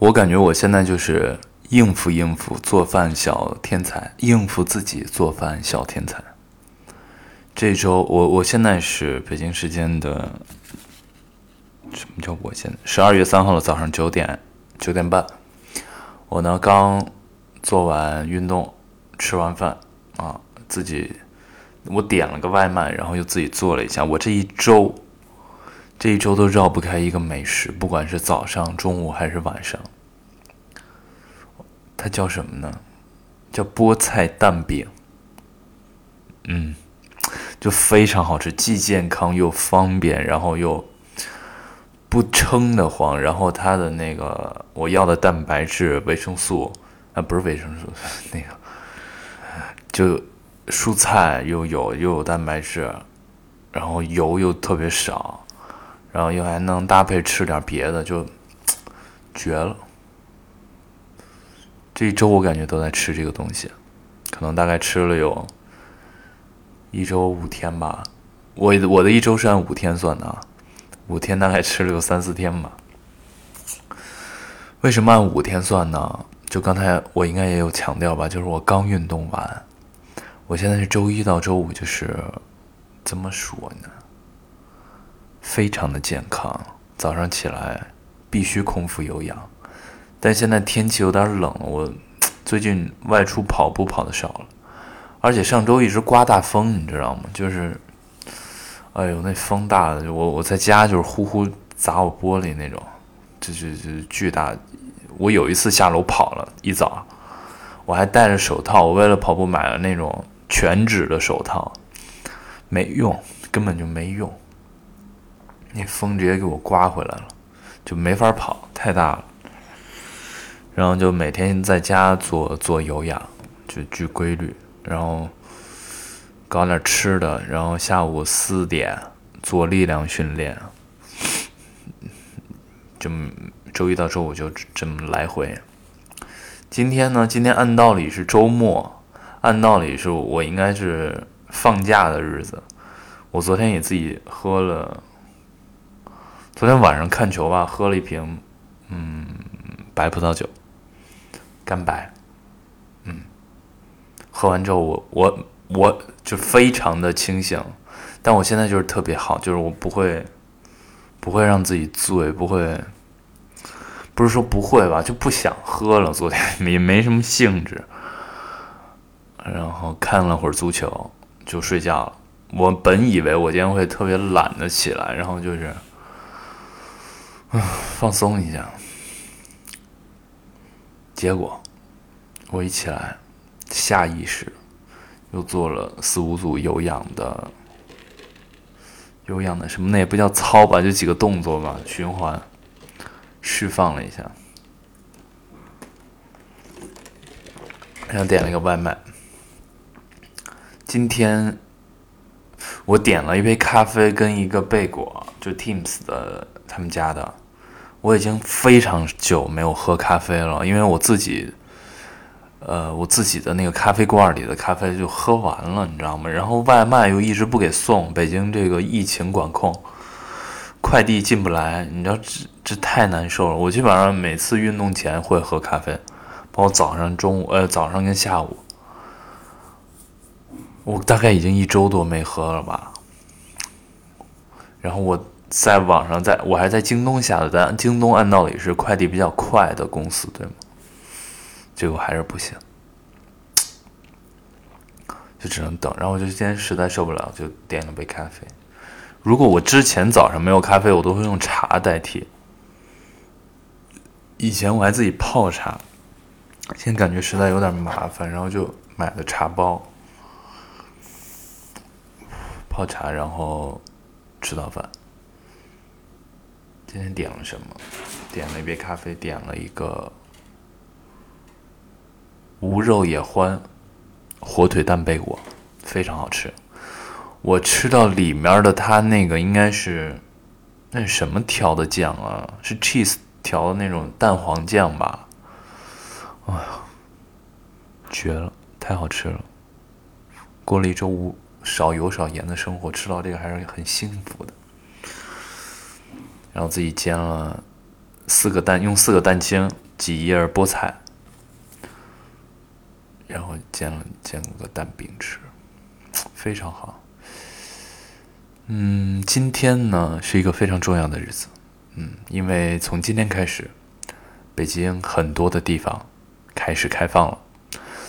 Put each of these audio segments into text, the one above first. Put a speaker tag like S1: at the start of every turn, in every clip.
S1: 我感觉我现在就是应付应付做饭小天才，应付自己做饭小天才。这周我我现在是北京时间的什么叫我现在十二月三号的早上九点九点半，我呢刚做完运动，吃完饭啊，自己我点了个外卖，然后又自己做了一下。我这一周。这一周都绕不开一个美食，不管是早上、中午还是晚上。它叫什么呢？叫菠菜蛋饼。嗯，就非常好吃，既健康又方便，然后又不撑得慌。然后它的那个我要的蛋白质、维生素啊，不是维生素，那个就蔬菜又有又有蛋白质，然后油又特别少。然后又还能搭配吃点别的，就 绝了。这一周我感觉都在吃这个东西，可能大概吃了有一周五天吧。我我的一周是按五天算的，五天大概吃了有三四天吧。为什么按五天算呢？就刚才我应该也有强调吧，就是我刚运动完，我现在是周一到周五，就是怎么说呢？非常的健康，早上起来必须空腹有氧。但现在天气有点冷，我最近外出跑步跑的少了，而且上周一直刮大风，你知道吗？就是，哎呦，那风大的，我我在家就是呼呼砸我玻璃那种，就就就巨大。我有一次下楼跑了一早，我还戴着手套，我为了跑步买了那种全指的手套，没用，根本就没用。那风直接给我刮回来了，就没法跑，太大了。然后就每天在家做做有氧，就巨规律。然后搞点吃的，然后下午四点做力量训练。就周一到周五就这么来回。今天呢？今天按道理是周末，按道理是我应该是放假的日子。我昨天也自己喝了。昨天晚上看球吧，喝了一瓶，嗯，白葡萄酒，干白，嗯，喝完之后我我我就非常的清醒，但我现在就是特别好，就是我不会不会让自己醉，不会，不是说不会吧，就不想喝了。昨天也没什么兴致，然后看了会儿足球就睡觉了。我本以为我今天会特别懒得起来，然后就是。啊，放松一下。结果我一起来，下意识又做了四五组有氧的有氧的什么？那也不叫操吧，就几个动作吧，循环释放了一下。然后点了一个外卖。今天我点了一杯咖啡跟一个贝果，就 Teams 的他们家的。我已经非常久没有喝咖啡了，因为我自己，呃，我自己的那个咖啡罐里的咖啡就喝完了，你知道吗？然后外卖又一直不给送，北京这个疫情管控，快递进不来，你知道这这太难受了。我基本上每次运动前会喝咖啡，包括早上、中午，呃，早上跟下午，我大概已经一周多没喝了吧。然后我。在网上，在我还在京东下的单，京东按道理是快递比较快的公司，对吗？结果还是不行，就只能等。然后我就今天实在受不了，就点了杯咖啡。如果我之前早上没有咖啡，我都会用茶代替。以前我还自己泡茶，现在感觉实在有点麻烦，然后就买了茶包，泡茶，然后吃早饭。今天点了什么？点了一杯咖啡，点了一个无肉野欢火腿蛋贝果，非常好吃。我吃到里面的它那个应该是那什么调的酱啊？是 cheese 调的那种蛋黄酱吧？哎呀，绝了，太好吃了！过了一周无少油少盐的生活，吃到这个还是很幸福的。然后自己煎了四个蛋，用四个蛋清几叶菠菜，然后煎了煎了个蛋饼吃，非常好。嗯，今天呢是一个非常重要的日子，嗯，因为从今天开始，北京很多的地方开始开放了。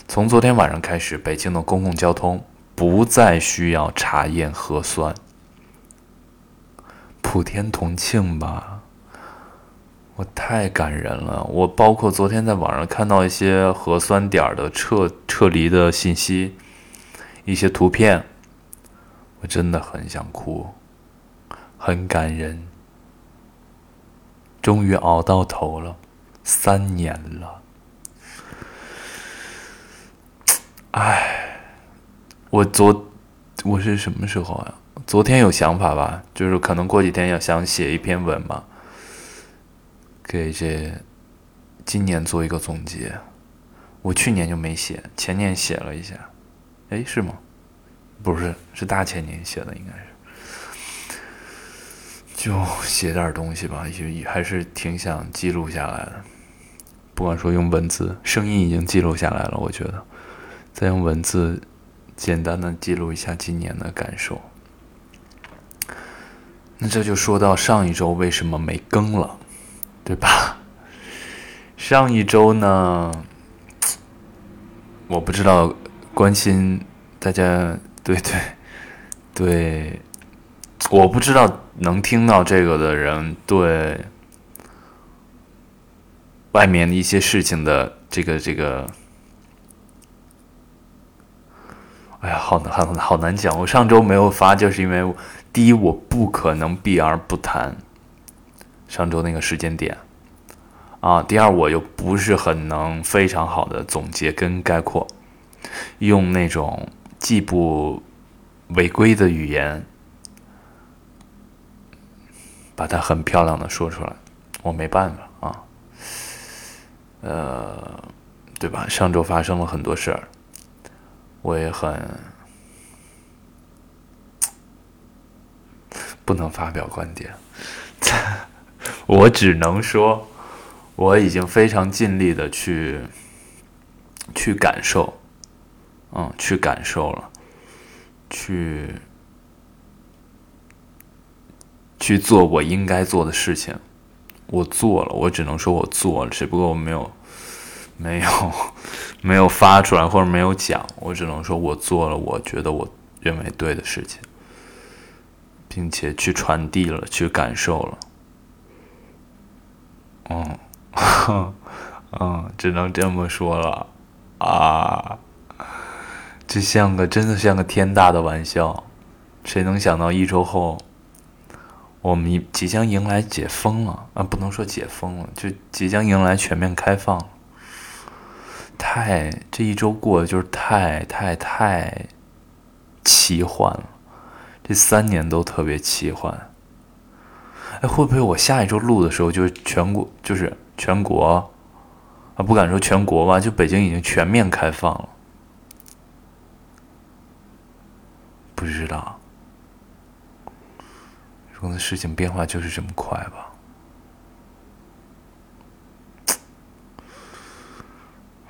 S1: 从昨天晚上开始，北京的公共交通不再需要查验核酸。普天同庆吧！我太感人了。我包括昨天在网上看到一些核酸点的撤撤离的信息，一些图片。我真的很想哭，很感人。终于熬到头了，三年了。唉，我昨我是什么时候啊？昨天有想法吧，就是可能过几天要想写一篇文嘛，给这今年做一个总结。我去年就没写，前年写了一下。哎，是吗？不是，是大前年写的，应该是，就写点东西吧，也还是挺想记录下来的。不管说用文字、声音已经记录下来了，我觉得再用文字简单的记录一下今年的感受。那这就说到上一周为什么没更了，对吧？上一周呢，我不知道关心大家。对对对，我不知道能听到这个的人对外面的一些事情的这个这个，哎呀，好难好难好难讲。我上周没有发，就是因为第一，我不可能避而不谈上周那个时间点啊；第二，我又不是很能非常好的总结跟概括，用那种。既不违规的语言，把它很漂亮的说出来，我没办法啊。呃，对吧？上周发生了很多事儿，我也很不能发表观点。我只能说，我已经非常尽力的去去感受。嗯，去感受了，去去做我应该做的事情，我做了，我只能说我做了，只不过我没有没有没有发出来或者没有讲，我只能说我做了我觉得我认为对的事情，并且去传递了，去感受了，嗯，嗯，只能这么说了啊。这像个真的像个天大的玩笑，谁能想到一周后，我们即将迎来解封了啊？不能说解封了，就即将迎来全面开放。太这一周过得就是太太太奇幻了，这三年都特别奇幻。哎，会不会我下一周录的时候就是全国就是全国啊？不敢说全国吧，就北京已经全面开放了。不知道，可能事情变化就是这么快吧。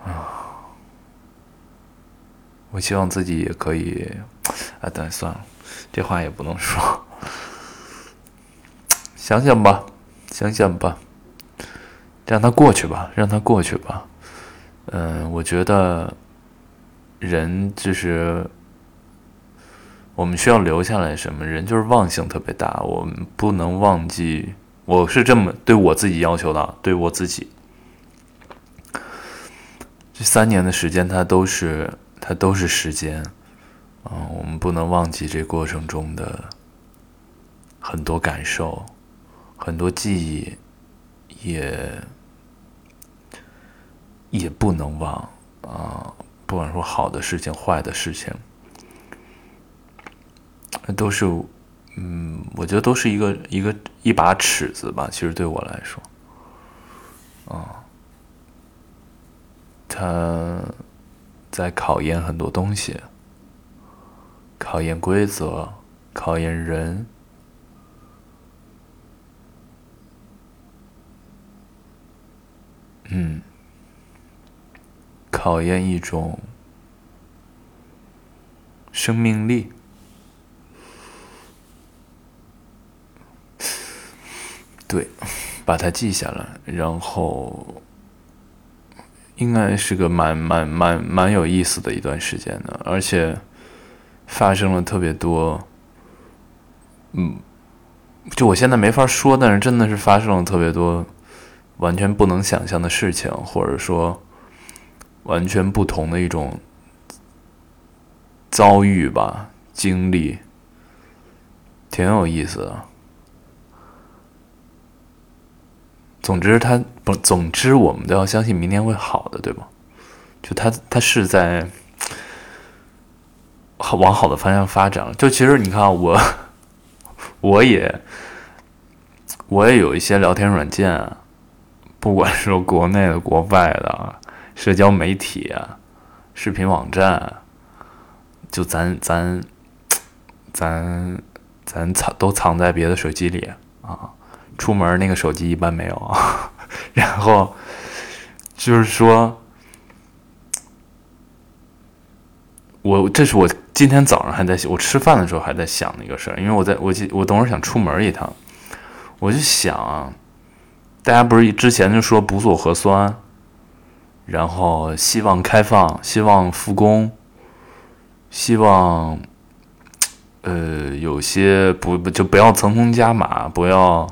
S1: 啊，我希望自己也可以。啊，等算了，这话也不能说。想想吧，想想吧，让它过去吧，让它过去吧。嗯，我觉得人就是。我们需要留下来什么？人就是忘性特别大，我们不能忘记。我是这么对我自己要求的，对我自己。这三年的时间，它都是它都是时间，嗯，我们不能忘记这过程中的很多感受，很多记忆，也也不能忘啊。不管说好的事情，坏的事情。那都是，嗯，我觉得都是一个一个一把尺子吧。其实对我来说，啊，他在考验很多东西，考验规则，考验人，嗯，考验一种生命力。对，把它记下来，然后应该是个蛮蛮蛮蛮有意思的一段时间的，而且发生了特别多，嗯，就我现在没法说，但是真的是发生了特别多完全不能想象的事情，或者说完全不同的一种遭遇吧，经历，挺有意思的。总之，他不，总之我们都要相信明天会好的，对吧？就他，他是在往好的方向发展了。就其实你看，我我也我也有一些聊天软件，不管是国内的、国外的社交媒体、视频网站，就咱咱咱咱藏都藏在别的手机里啊。出门那个手机一般没有啊，然后就是说，我这是我今天早上还在想我吃饭的时候还在想那个事儿，因为我在我记我等会儿想出门一趟，我就想，大家不是之前就说不做核酸，然后希望开放，希望复工，希望呃有些不不就不要层层加码，不要。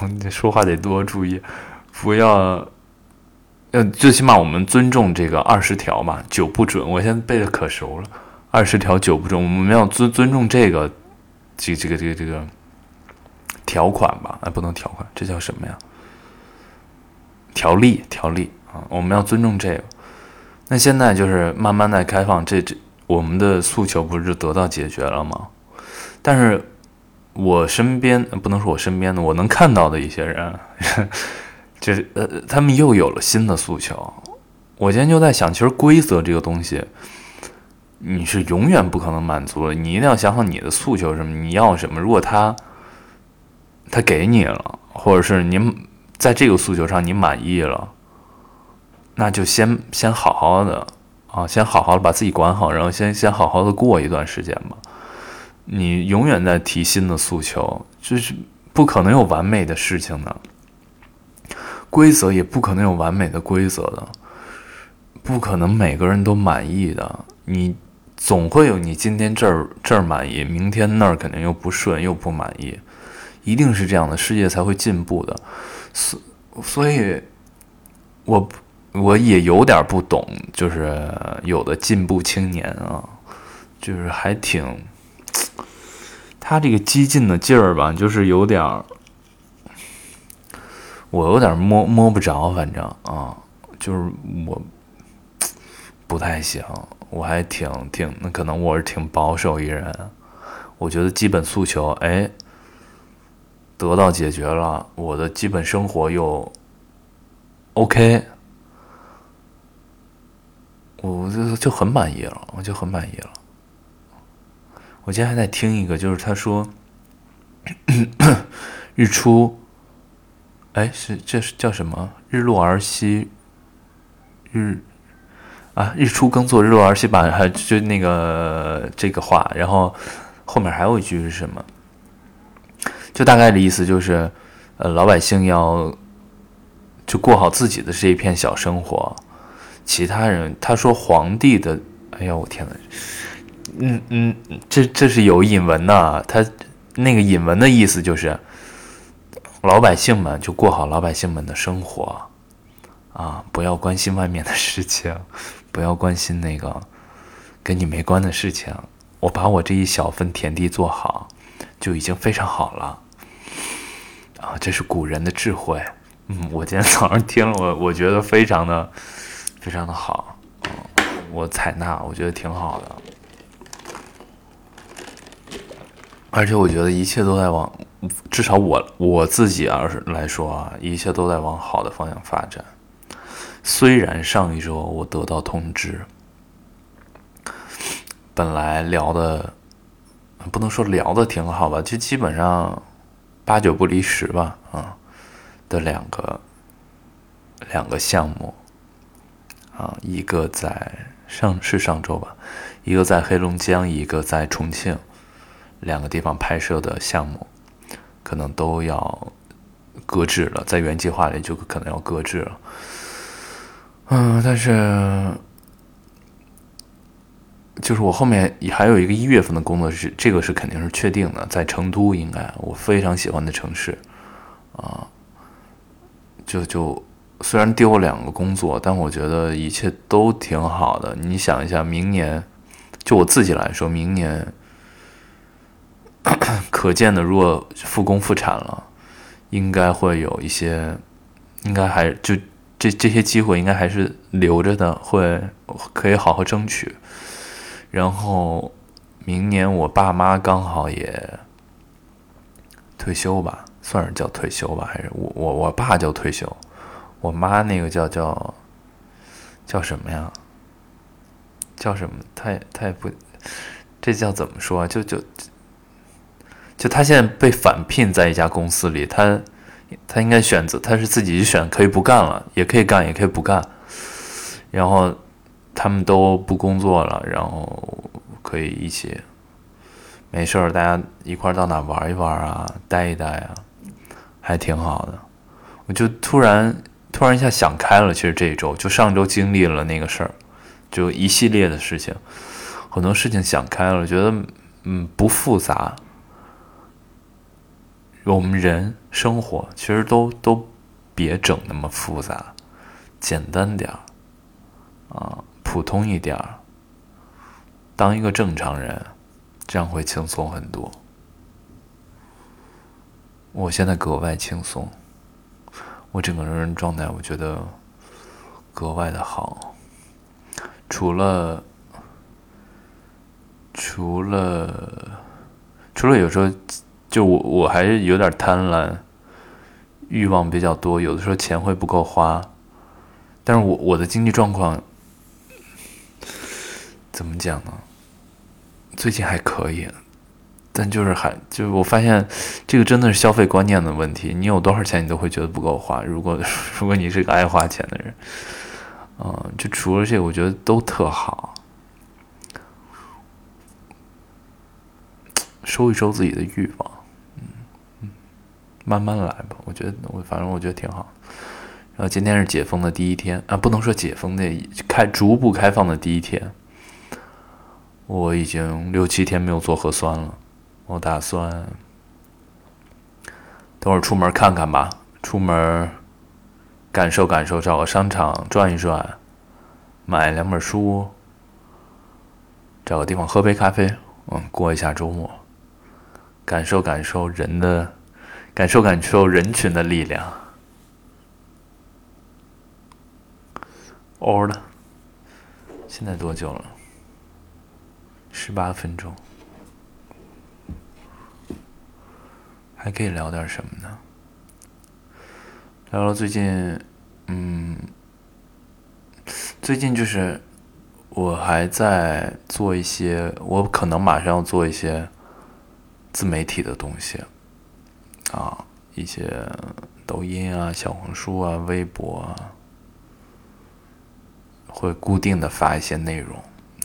S1: 你说话得多注意，不要，呃，最起码我们尊重这个二十条嘛，九不准。我现在背的可熟了，二十条九不准，我们要尊尊重这个，这这个这个这个条款吧？哎，不能条款，这叫什么呀？条例条例啊，我们要尊重这个。那现在就是慢慢在开放，这这我们的诉求不是得到解决了吗？但是。我身边不能说我身边的，我能看到的一些人，就是呃，他们又有了新的诉求。我今天就在想，其实规则这个东西，你是永远不可能满足的。你一定要想好你的诉求是什么，你要什么。如果他他给你了，或者是您在这个诉求上你满意了，那就先先好好的啊，先好好的把自己管好，然后先先好好的过一段时间吧。你永远在提新的诉求，就是不可能有完美的事情的，规则也不可能有完美的规则的，不可能每个人都满意的。你总会有你今天这儿这儿满意，明天那儿肯定又不顺又不满意，一定是这样的，世界才会进步的。所所以，我我也有点不懂，就是有的进步青年啊，就是还挺。他这个激进的劲儿吧，就是有点儿，我有点摸摸不着，反正啊，就是我不太行，我还挺挺，那可能我是挺保守一人，我觉得基本诉求哎得到解决了，我的基本生活又 OK，我就就很满意了，我就很满意了。我今天还在听一个，就是他说，日出，哎，是这是叫什么？日落而息，日啊，日出耕作，日落而息吧，还就那个这个话，然后后面还有一句是什么？就大概的意思就是，呃，老百姓要就过好自己的这一片小生活，其他人他说皇帝的，哎呀，我天呐！嗯嗯，这这是有引文的，他那个引文的意思就是，老百姓们就过好老百姓们的生活，啊，不要关心外面的事情，不要关心那个跟你没关的事情，我把我这一小份田地做好，就已经非常好了，啊，这是古人的智慧，嗯，我今天早上听了，我我觉得非常的非常的好，我采纳，我觉得挺好的。而且我觉得一切都在往，至少我我自己而来说啊，一切都在往好的方向发展。虽然上一周我得到通知，本来聊的不能说聊的挺好吧，就基本上八九不离十吧，啊的两个两个项目，啊，一个在上是上周吧，一个在黑龙江，一个在重庆，两个地方拍摄的项目，可能都要搁置了，在原计划里就可能要搁置了。嗯，但是就是我后面还有一个一月份的工作是，这个是肯定是确定的，在成都，应该我非常喜欢的城市，啊，就就虽然丢了两个工作，但我觉得一切都挺好的。你想一下，明年就我自己来说，明年可见的，如果复工复产了，应该会有一些，应该还就。这这些机会应该还是留着的，会可以好好争取。然后明年我爸妈刚好也退休吧，算是叫退休吧，还是我我我爸叫退休，我妈那个叫叫叫什么呀？叫什么？他也他也不，这叫怎么说？就就就他现在被返聘在一家公司里，他。他应该选择，他是自己选，可以不干了，也可以干，也可以不干。然后他们都不工作了，然后可以一起没事儿，大家一块儿到哪玩一玩啊，待一待啊，还挺好的。我就突然突然一下想开了，其实这一周就上周经历了那个事儿，就一系列的事情，很多事情想开了，觉得嗯不复杂。我们人生活其实都都别整那么复杂，简单点儿啊，普通一点儿，当一个正常人，这样会轻松很多。我现在格外轻松，我整个人状态我觉得格外的好，除了除了除了有时候。就我我还是有点贪婪，欲望比较多，有的时候钱会不够花，但是我我的经济状况怎么讲呢？最近还可以，但就是还就是我发现这个真的是消费观念的问题，你有多少钱你都会觉得不够花。如果 如果你是个爱花钱的人，嗯，就除了这个，我觉得都特好。收一收自己的欲望。慢慢来吧，我觉得我反正我觉得挺好。然后今天是解封的第一天啊，不能说解封的开逐步开放的第一天。我已经六七天没有做核酸了，我打算等会儿出门看看吧，出门感受感受，找个商场转一转，买两本书，找个地方喝杯咖啡，嗯，过一下周末，感受感受人的。感受感受人群的力量。哦了，现在多久了？十八分钟，还可以聊点什么呢？聊聊最近，嗯，最近就是我还在做一些，我可能马上要做一些自媒体的东西。啊，一些抖音啊、小红书啊、微博啊，会固定的发一些内容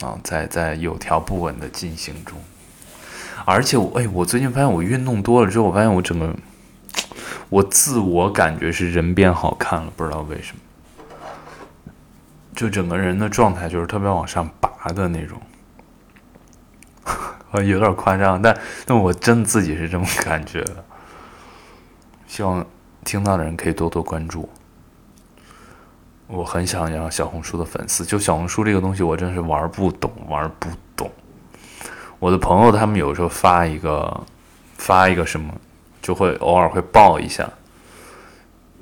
S1: 啊，在在有条不紊的进行中。而且我哎，我最近发现我运动多了之后，我发现我整个我自我感觉是人变好看了，不知道为什么，就整个人的状态就是特别往上拔的那种，有点夸张，但但我真自己是这么感觉的。希望听到的人可以多多关注。我很想要小红书的粉丝，就小红书这个东西，我真是玩不懂，玩不懂。我的朋友他们有时候发一个，发一个什么，就会偶尔会爆一下，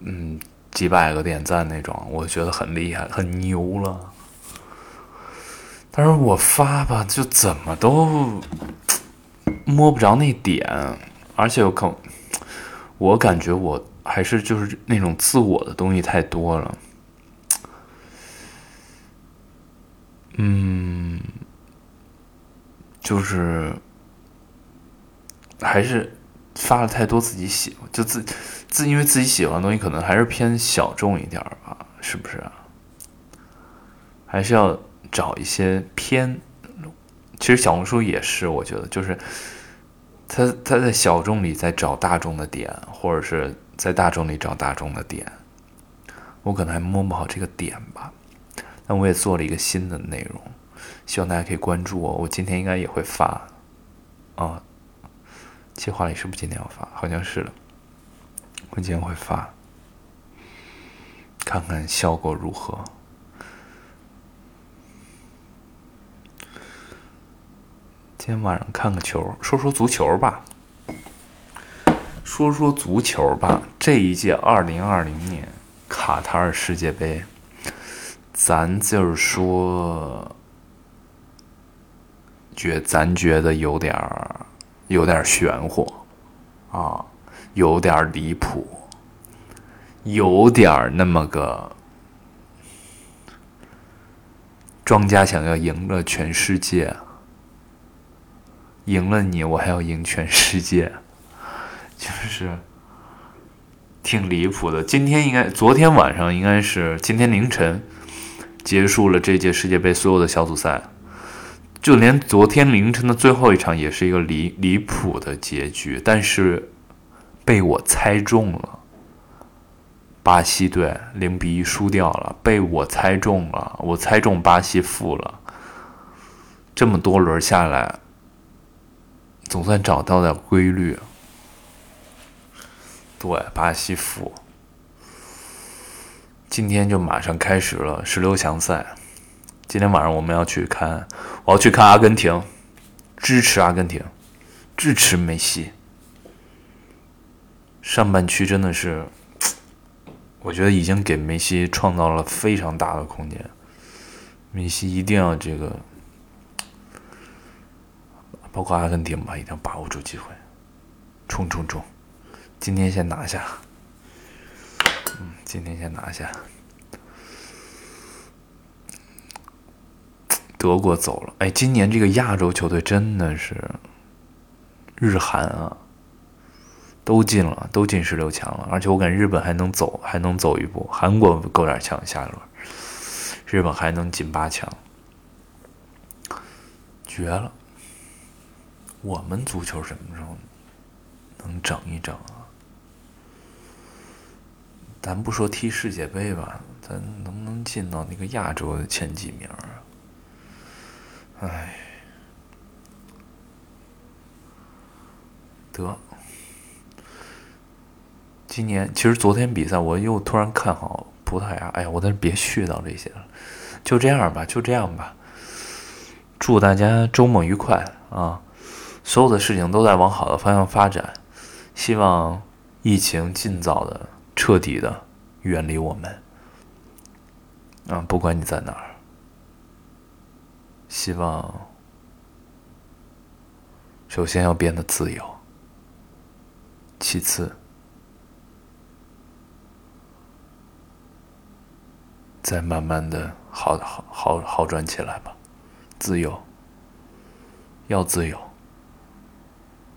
S1: 嗯，几百个点赞那种，我觉得很厉害，很牛了。但是我发吧，就怎么都摸不着那点，而且有可。我感觉我还是就是那种自我的东西太多了，嗯，就是还是发了太多自己喜欢，就自自因为自己喜欢的东西可能还是偏小众一点吧，是不是啊？还是要找一些偏，其实小红书也是，我觉得就是他他在小众里在找大众的点，或者是在大众里找大众的点，我可能还摸不好这个点吧。但我也做了一个新的内容，希望大家可以关注我。我今天应该也会发，啊，计划里是不是今天要发？好像是的，我今天会发，看看效果如何。今天晚上看个球，说说足球吧，说说足球吧。这一届二零二零年卡塔尔世界杯。咱就是说，觉咱觉得有点儿，有点玄乎，啊，有点离谱，有点那么个庄家想要赢了全世界，赢了你，我还要赢全世界，就是挺离谱的。今天应该，昨天晚上应该是今天凌晨。结束了这届世界杯所有的小组赛，就连昨天凌晨的最后一场也是一个离离谱的结局，但是被我猜中了。巴西队零比一输掉了，被我猜中了，我猜中巴西负了。这么多轮下来，总算找到点规律。对，巴西服。今天就马上开始了十六强赛。今天晚上我们要去看，我要去看阿根廷，支持阿根廷，支持梅西。上半区真的是，我觉得已经给梅西创造了非常大的空间。梅西一定要这个，包括阿根廷吧，一定要把握住机会，冲冲冲！今天先拿下。嗯，今天先拿下。德国走了，哎，今年这个亚洲球队真的是日韩啊，都进了，都进十六强了。而且我感觉日本还能走，还能走一步。韩国够点强，下一轮，日本还能进八强，绝了！我们足球什么时候能整一整啊？咱不说踢世界杯吧，咱能不能进到那个亚洲的前几名啊？哎，得，今年其实昨天比赛我又突然看好葡萄牙。哎呀，我再别絮叨这些了，就这样吧，就这样吧。祝大家周末愉快啊！所有的事情都在往好的方向发展，希望疫情尽早的。彻底的远离我们啊！不管你在哪儿，希望首先要变得自由，其次再慢慢的好好好好转起来吧。自由，要自由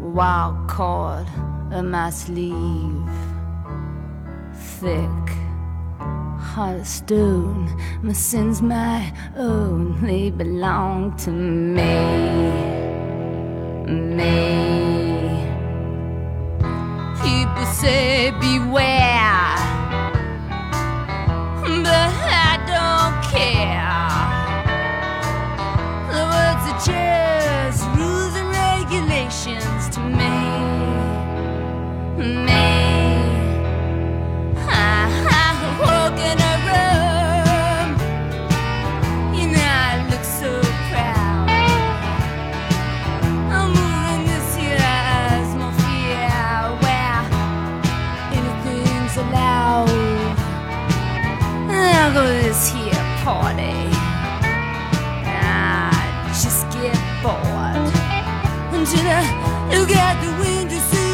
S1: wild cord in my sleeve, thick heart of stone. My sins, my own, they belong to me. Me People say beware, but I don't care. The words are just Go to this here party.
S2: I just get bored until I look at the window.